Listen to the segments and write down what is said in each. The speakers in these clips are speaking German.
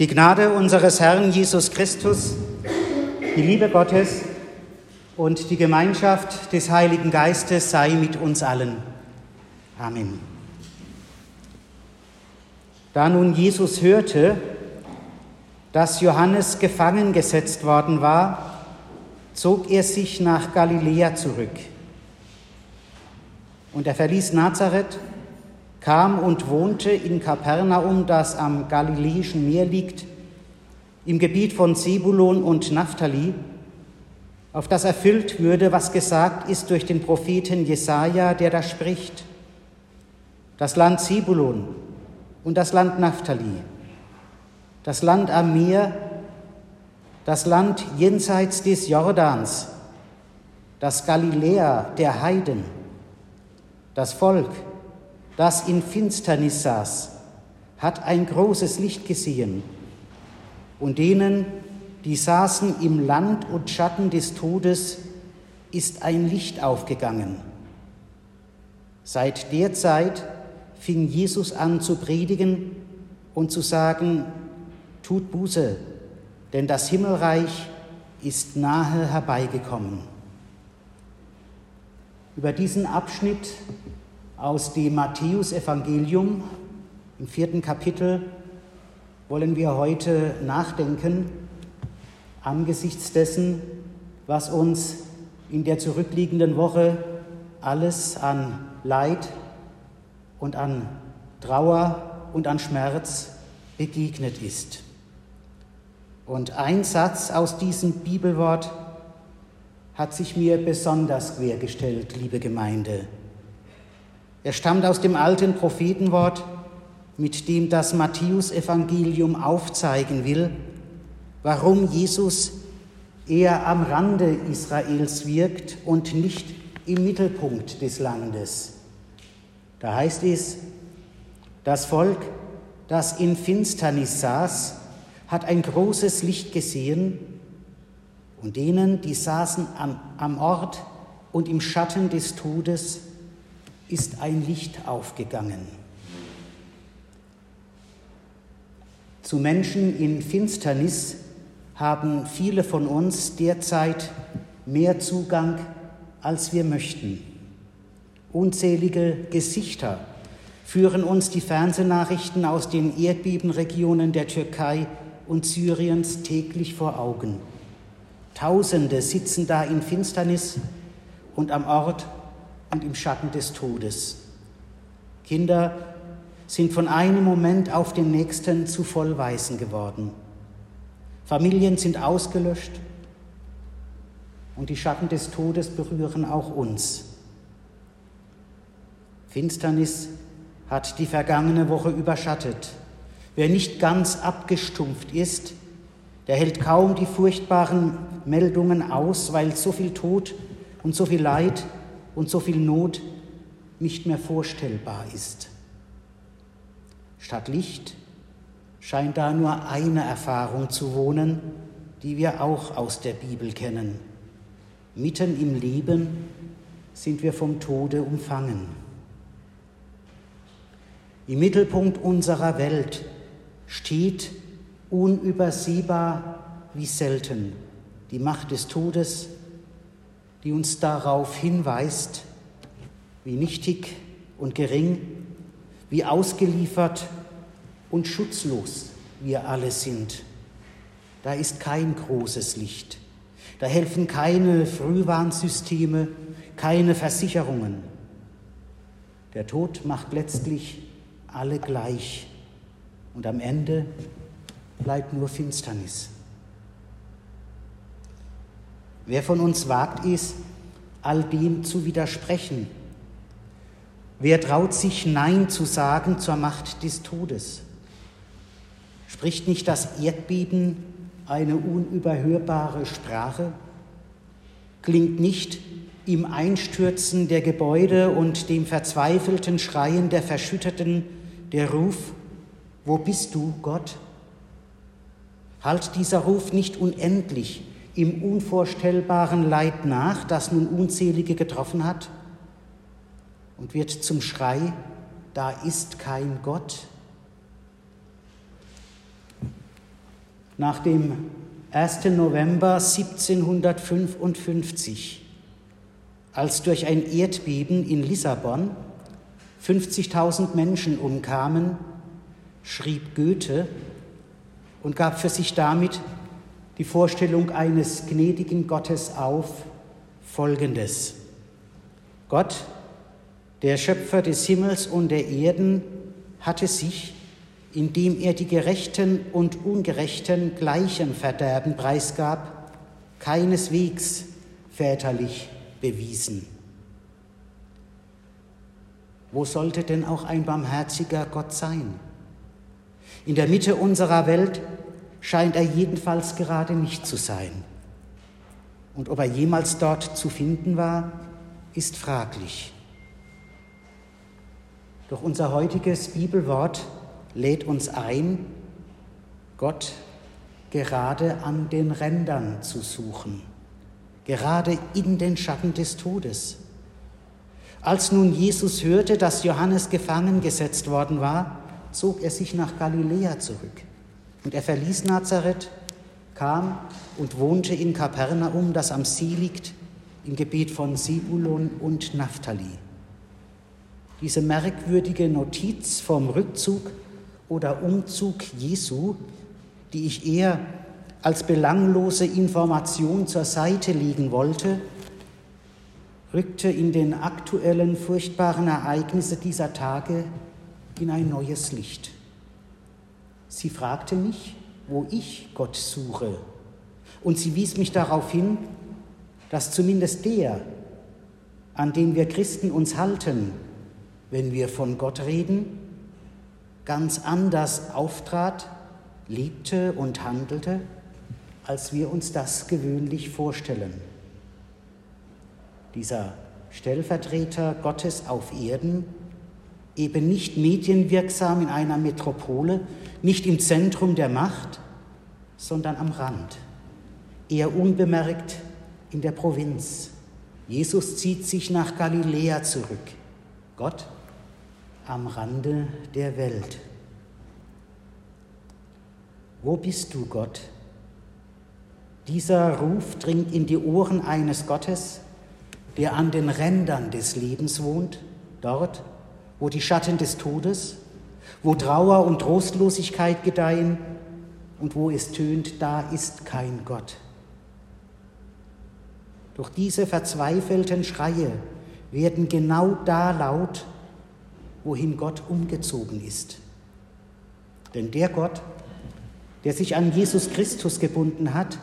Die Gnade unseres Herrn Jesus Christus, die Liebe Gottes und die Gemeinschaft des Heiligen Geistes sei mit uns allen. Amen. Da nun Jesus hörte, dass Johannes gefangen gesetzt worden war, zog er sich nach Galiläa zurück. Und er verließ Nazareth kam und wohnte in Kapernaum, das am Galiläischen Meer liegt, im Gebiet von Zebulon und Naphtali, auf das erfüllt würde, was gesagt ist durch den Propheten Jesaja, der da spricht: Das Land Zebulon und das Land Naphtali, das Land am Meer, das Land jenseits des Jordans, das Galiläa der Heiden, das Volk, das in Finsternis saß, hat ein großes Licht gesehen. Und denen, die saßen im Land und Schatten des Todes, ist ein Licht aufgegangen. Seit der Zeit fing Jesus an zu predigen und zu sagen, tut Buße, denn das Himmelreich ist nahe herbeigekommen. Über diesen Abschnitt aus dem Matthäusevangelium im vierten Kapitel wollen wir heute nachdenken angesichts dessen, was uns in der zurückliegenden Woche alles an Leid und an Trauer und an Schmerz begegnet ist. Und ein Satz aus diesem Bibelwort hat sich mir besonders quergestellt, liebe Gemeinde. Er stammt aus dem alten Prophetenwort, mit dem das Matthäusevangelium aufzeigen will, warum Jesus eher am Rande Israels wirkt und nicht im Mittelpunkt des Landes. Da heißt es, das Volk, das in Finsternis saß, hat ein großes Licht gesehen und denen, die saßen am, am Ort und im Schatten des Todes, ist ein Licht aufgegangen. Zu Menschen in Finsternis haben viele von uns derzeit mehr Zugang, als wir möchten. Unzählige Gesichter führen uns die Fernsehnachrichten aus den Erdbebenregionen der Türkei und Syriens täglich vor Augen. Tausende sitzen da in Finsternis und am Ort und im Schatten des Todes. Kinder sind von einem Moment auf den nächsten zu Vollweisen geworden. Familien sind ausgelöscht und die Schatten des Todes berühren auch uns. Finsternis hat die vergangene Woche überschattet. Wer nicht ganz abgestumpft ist, der hält kaum die furchtbaren Meldungen aus, weil so viel Tod und so viel Leid und so viel Not nicht mehr vorstellbar ist. Statt Licht scheint da nur eine Erfahrung zu wohnen, die wir auch aus der Bibel kennen. Mitten im Leben sind wir vom Tode umfangen. Im Mittelpunkt unserer Welt steht unübersehbar wie selten die Macht des Todes, die uns darauf hinweist, wie nichtig und gering, wie ausgeliefert und schutzlos wir alle sind. Da ist kein großes Licht. Da helfen keine Frühwarnsysteme, keine Versicherungen. Der Tod macht letztlich alle gleich und am Ende bleibt nur Finsternis. Wer von uns wagt es, all dem zu widersprechen? Wer traut sich Nein zu sagen zur Macht des Todes? Spricht nicht das Erdbeben eine unüberhörbare Sprache? Klingt nicht im Einstürzen der Gebäude und dem verzweifelten Schreien der Verschütteten der Ruf, wo bist du, Gott? Halt dieser Ruf nicht unendlich im unvorstellbaren Leid nach, das nun unzählige getroffen hat, und wird zum Schrei, da ist kein Gott. nach dem 1. November 1755, als durch ein Erdbeben in Lissabon 50.000 Menschen umkamen, schrieb Goethe und gab für sich damit die Vorstellung eines gnädigen Gottes auf, folgendes. Gott, der Schöpfer des Himmels und der Erden, hatte sich, indem er die Gerechten und Ungerechten gleichem Verderben preisgab, keineswegs väterlich bewiesen. Wo sollte denn auch ein barmherziger Gott sein? In der Mitte unserer Welt scheint er jedenfalls gerade nicht zu sein. Und ob er jemals dort zu finden war, ist fraglich. Doch unser heutiges Bibelwort lädt uns ein, Gott gerade an den Rändern zu suchen, gerade in den Schatten des Todes. Als nun Jesus hörte, dass Johannes gefangen gesetzt worden war, zog er sich nach Galiläa zurück. Und er verließ Nazareth, kam und wohnte in Kapernaum, das am See liegt, im Gebiet von Sebulon und Naphtali. Diese merkwürdige Notiz vom Rückzug oder Umzug Jesu, die ich eher als belanglose Information zur Seite legen wollte, rückte in den aktuellen furchtbaren Ereignissen dieser Tage in ein neues Licht. Sie fragte mich, wo ich Gott suche, und sie wies mich darauf hin, dass zumindest der, an den wir Christen uns halten, wenn wir von Gott reden, ganz anders auftrat, lebte und handelte, als wir uns das gewöhnlich vorstellen. Dieser Stellvertreter Gottes auf Erden eben nicht medienwirksam in einer Metropole, nicht im Zentrum der Macht, sondern am Rand, eher unbemerkt in der Provinz. Jesus zieht sich nach Galiläa zurück. Gott am Rande der Welt. Wo bist du, Gott? Dieser Ruf dringt in die Ohren eines Gottes, der an den Rändern des Lebens wohnt, dort, wo die Schatten des Todes, wo Trauer und Trostlosigkeit gedeihen und wo es tönt, da ist kein Gott. Doch diese verzweifelten Schreie werden genau da laut, wohin Gott umgezogen ist. Denn der Gott, der sich an Jesus Christus gebunden hat,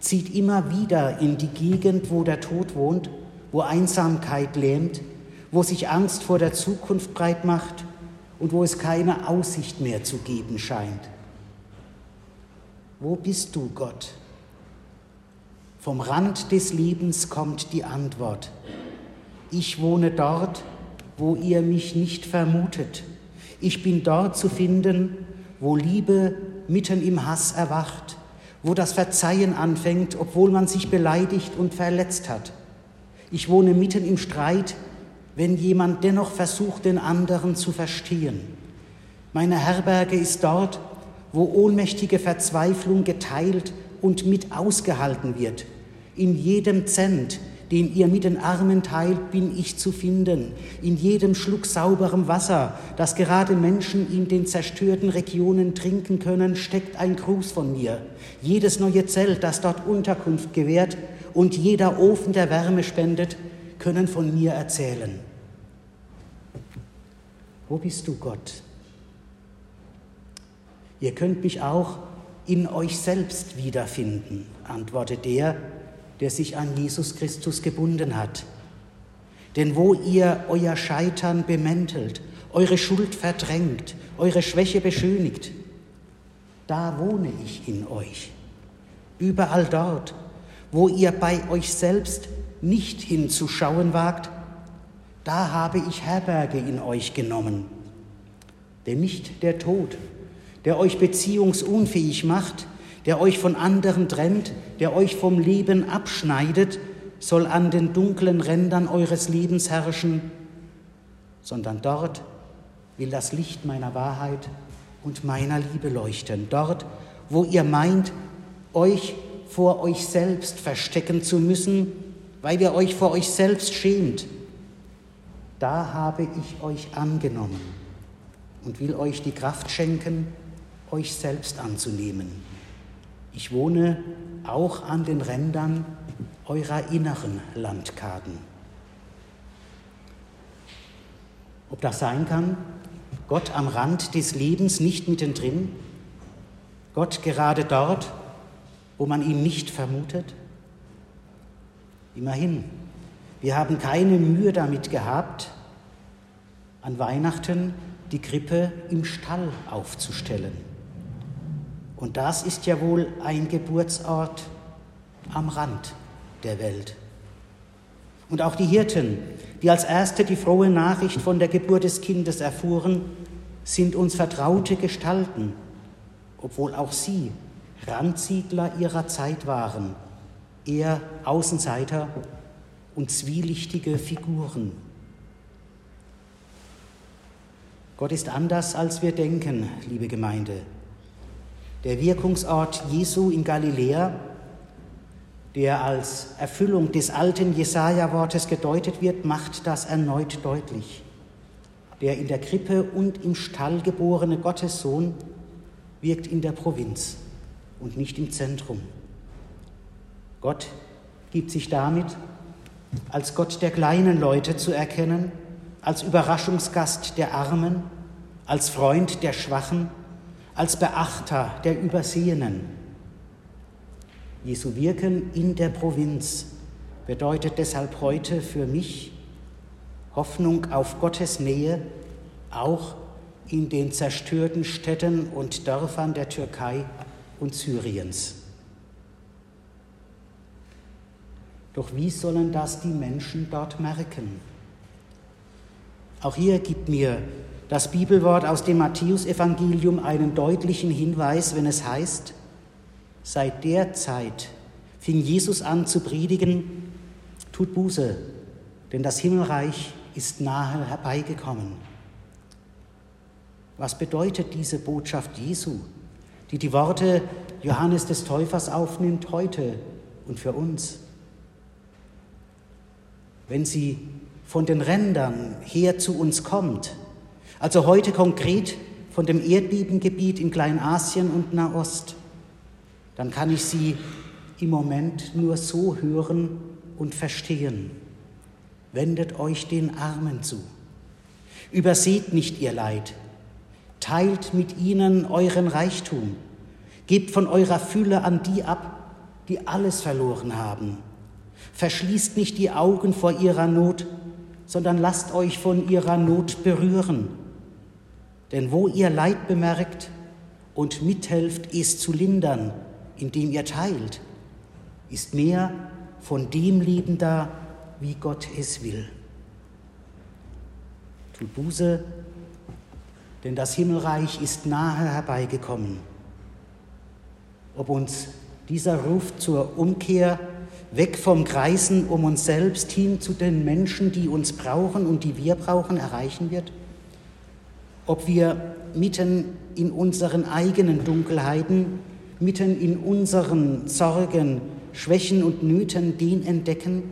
zieht immer wieder in die Gegend, wo der Tod wohnt, wo Einsamkeit lähmt, wo sich Angst vor der Zukunft breit macht und wo es keine Aussicht mehr zu geben scheint. Wo bist du, Gott? Vom Rand des Lebens kommt die Antwort. Ich wohne dort, wo ihr mich nicht vermutet. Ich bin dort zu finden, wo Liebe mitten im Hass erwacht, wo das Verzeihen anfängt, obwohl man sich beleidigt und verletzt hat. Ich wohne mitten im Streit, wenn jemand dennoch versucht, den anderen zu verstehen. Meine Herberge ist dort, wo ohnmächtige Verzweiflung geteilt und mit ausgehalten wird. In jedem Cent, den ihr mit den Armen teilt, bin ich zu finden. In jedem Schluck sauberem Wasser, das gerade Menschen in den zerstörten Regionen trinken können, steckt ein Gruß von mir. Jedes neue Zelt, das dort Unterkunft gewährt und jeder Ofen, der Wärme spendet, können von mir erzählen. Wo bist du, Gott? Ihr könnt mich auch in euch selbst wiederfinden, antwortet der, der sich an Jesus Christus gebunden hat. Denn wo ihr euer Scheitern bemäntelt, eure Schuld verdrängt, eure Schwäche beschönigt, da wohne ich in euch. Überall dort, wo ihr bei euch selbst nicht hinzuschauen wagt, da habe ich Herberge in euch genommen. Denn nicht der Tod, der euch beziehungsunfähig macht, der euch von anderen trennt, der euch vom Leben abschneidet, soll an den dunklen Rändern eures Lebens herrschen, sondern dort will das Licht meiner Wahrheit und meiner Liebe leuchten, dort, wo ihr meint, euch vor euch selbst verstecken zu müssen, weil ihr euch vor euch selbst schämt, da habe ich euch angenommen und will euch die Kraft schenken, euch selbst anzunehmen. Ich wohne auch an den Rändern eurer inneren Landkarten. Ob das sein kann? Gott am Rand des Lebens, nicht mittendrin? Gott gerade dort, wo man ihn nicht vermutet? Immerhin, wir haben keine Mühe damit gehabt, an Weihnachten die Krippe im Stall aufzustellen. Und das ist ja wohl ein Geburtsort am Rand der Welt. Und auch die Hirten, die als erste die frohe Nachricht von der Geburt des Kindes erfuhren, sind uns vertraute Gestalten, obwohl auch sie Randsiedler ihrer Zeit waren, eher Außenseiter und zwielichtige Figuren. Gott ist anders, als wir denken, liebe Gemeinde. Der Wirkungsort Jesu in Galiläa, der als Erfüllung des alten Jesaja-Wortes gedeutet wird, macht das erneut deutlich. Der in der Krippe und im Stall geborene Gottessohn wirkt in der Provinz und nicht im Zentrum. Gott gibt sich damit als Gott der kleinen Leute zu erkennen, als Überraschungsgast der Armen, als Freund der Schwachen, als Beachter der Übersehenen. Jesu Wirken in der Provinz bedeutet deshalb heute für mich Hoffnung auf Gottes Nähe, auch in den zerstörten Städten und Dörfern der Türkei und Syriens. Doch wie sollen das die Menschen dort merken? Auch hier gibt mir das Bibelwort aus dem Matthäusevangelium einen deutlichen Hinweis, wenn es heißt, seit der Zeit fing Jesus an zu predigen, tut Buße, denn das Himmelreich ist nahe herbeigekommen. Was bedeutet diese Botschaft Jesu, die die Worte Johannes des Täufers aufnimmt heute und für uns? Wenn sie von den Rändern her zu uns kommt, also heute konkret von dem Erdbebengebiet in Kleinasien und Nahost, dann kann ich sie im Moment nur so hören und verstehen. Wendet euch den Armen zu. Überseht nicht ihr Leid, Teilt mit ihnen euren Reichtum. Gebt von eurer Fülle an die ab, die alles verloren haben. Verschließt nicht die Augen vor ihrer Not, sondern lasst euch von ihrer Not berühren. Denn wo ihr Leid bemerkt und mithelft, es zu lindern, indem ihr teilt, ist mehr von dem Leben da, wie Gott es will. Tut Buße denn das Himmelreich ist nahe herbeigekommen. Ob uns dieser Ruf zur Umkehr weg vom Kreisen um uns selbst hin zu den Menschen, die uns brauchen und die wir brauchen, erreichen wird? Ob wir mitten in unseren eigenen Dunkelheiten, mitten in unseren Sorgen, Schwächen und Nöten den entdecken,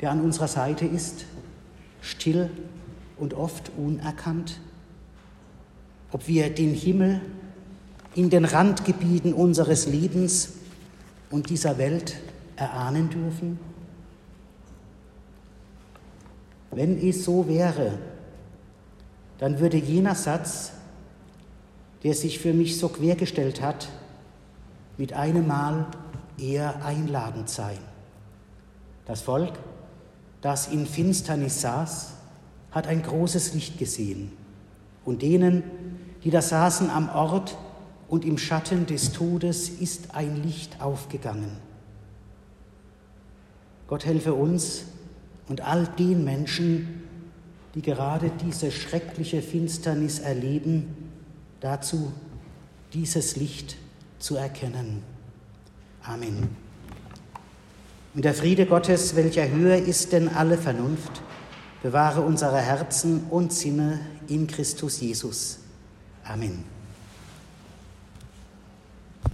der an unserer Seite ist, still und oft unerkannt? Ob wir den Himmel in den Randgebieten unseres Lebens und dieser Welt erahnen dürfen? Wenn es so wäre, dann würde jener Satz, der sich für mich so quergestellt hat, mit einem Mal eher einladend sein. Das Volk, das in Finsternis saß, hat ein großes Licht gesehen und denen, die da saßen am Ort und im Schatten des Todes ist ein Licht aufgegangen. Gott helfe uns und all den Menschen, die gerade diese schreckliche Finsternis erleben, dazu dieses Licht zu erkennen. Amen. Und der Friede Gottes, welcher höher ist denn alle Vernunft, bewahre unsere Herzen und Sinne in Christus Jesus. Amén.